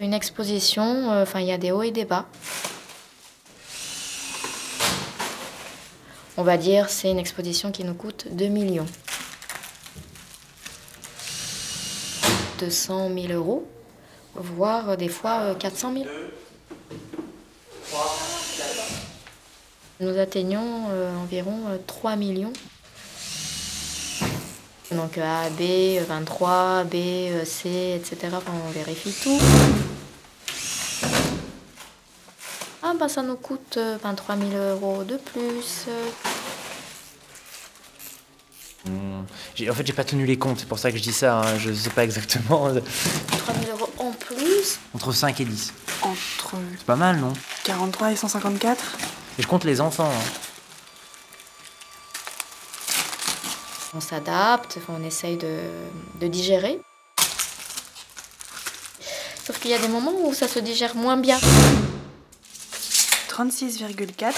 Une exposition, euh, enfin il y a des hauts et des bas. On va dire c'est une exposition qui nous coûte 2 millions. 200 000 euros, voire des fois 400 000. Nous atteignons euh, environ 3 millions. Donc A, B, 23, B, C, etc. Enfin, on vérifie tout. Ah bah ça nous coûte 23 000 euros de plus. Hmm. En fait, j'ai pas tenu les comptes, c'est pour ça que je dis ça, hein. je sais pas exactement. 3 000 euros en plus Entre 5 et 10. Entre C'est pas mal, non? 43 et 154 Et je compte les enfants. hein. On s'adapte, on essaye de, de digérer. Sauf qu'il y a des moments où ça se digère moins bien. 36,4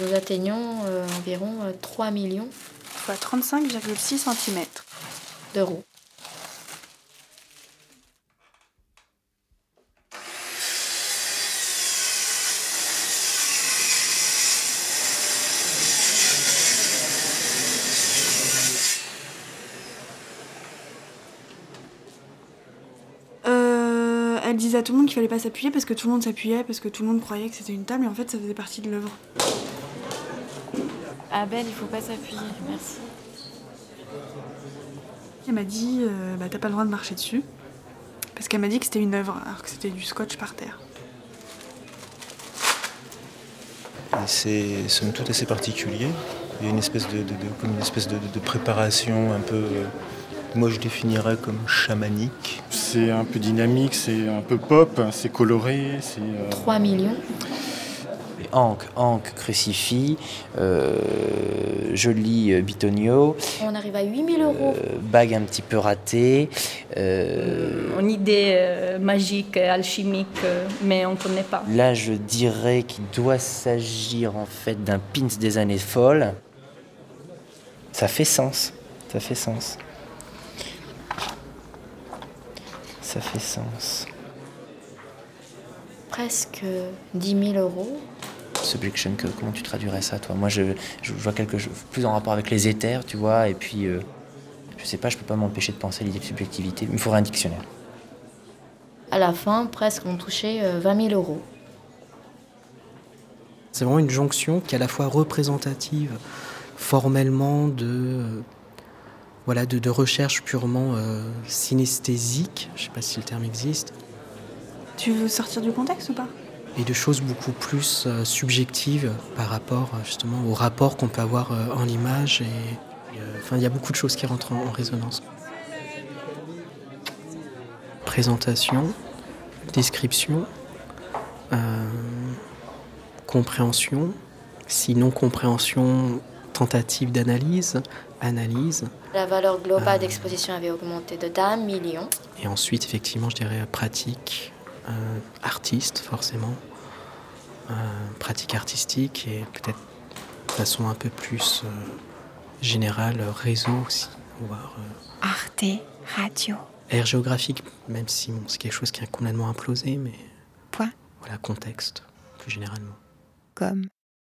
Nous atteignons euh, environ euh, 3 millions fois 35,6 cm. d'euros. Elle disait à tout le monde qu'il fallait pas s'appuyer parce que tout le monde s'appuyait, parce que tout le monde croyait que c'était une table, et en fait ça faisait partie de l'œuvre. Abel, il faut pas s'appuyer, merci. Elle m'a dit euh, bah, t'as pas le droit de marcher dessus. Parce qu'elle m'a dit que c'était une œuvre, alors que c'était du scotch par terre. C'est somme toute assez particulier. Il y a une espèce de, de- de- comme une espèce de, de- de préparation un peu, euh, moi je définirais comme chamanique. C'est un peu dynamique, c'est un peu pop, c'est coloré, c'est. euh, 3 millions. Et Ankh, Ankh, crucifix, euh, joli euh, bitonio, On arrive à 8 000 euros. euh, bague un petit peu ratée. euh, une idée euh, magique, alchimique, euh, mais on ne connaît pas. Là, je dirais qu'il doit s'agir en fait d'un pins des années folles. Ça fait sens. Ça fait sens. Ça fait sens. Presque 10 000 euros. Subjection, que- comment tu traduirais ça, toi? Moi, je, je vois quelque chose plus en rapport avec les éthers, tu vois, et puis, euh, je sais pas, je peux pas m'empêcher de penser à l'idée de subjectivité. Il me faudrait un dictionnaire. À la fin, presque on touchait euh, 20 000 euros. C'est vraiment une jonction qui est à la fois représentative formellement de, euh, voilà, de, de recherche purement euh, synesthésique, je ne sais pas si le terme existe, Tu veux sortir du contexte ou pas? Et de choses beaucoup plus euh, subjectives par rapport euh, justement au rapport qu'on peut avoir euh, en l'image. Et, enfin, il y a beaucoup de choses qui rentrent en, en résonance. Présentation, description, compréhension, sinon compréhension, tentative d'analyse, analyse, La valeur globale Ah. d'exposition avait augmenté de d'un million. et ensuite effectivement je dirais pratique, euh, artiste forcément, euh, pratique artistique et peut-être de façon un peu plus euh, générale réseau aussi, voire euh, Arte Radio. aire géographique, même si bon, c'est quelque chose qui a complètement implosé, mais Point. voilà contexte plus généralement. Comme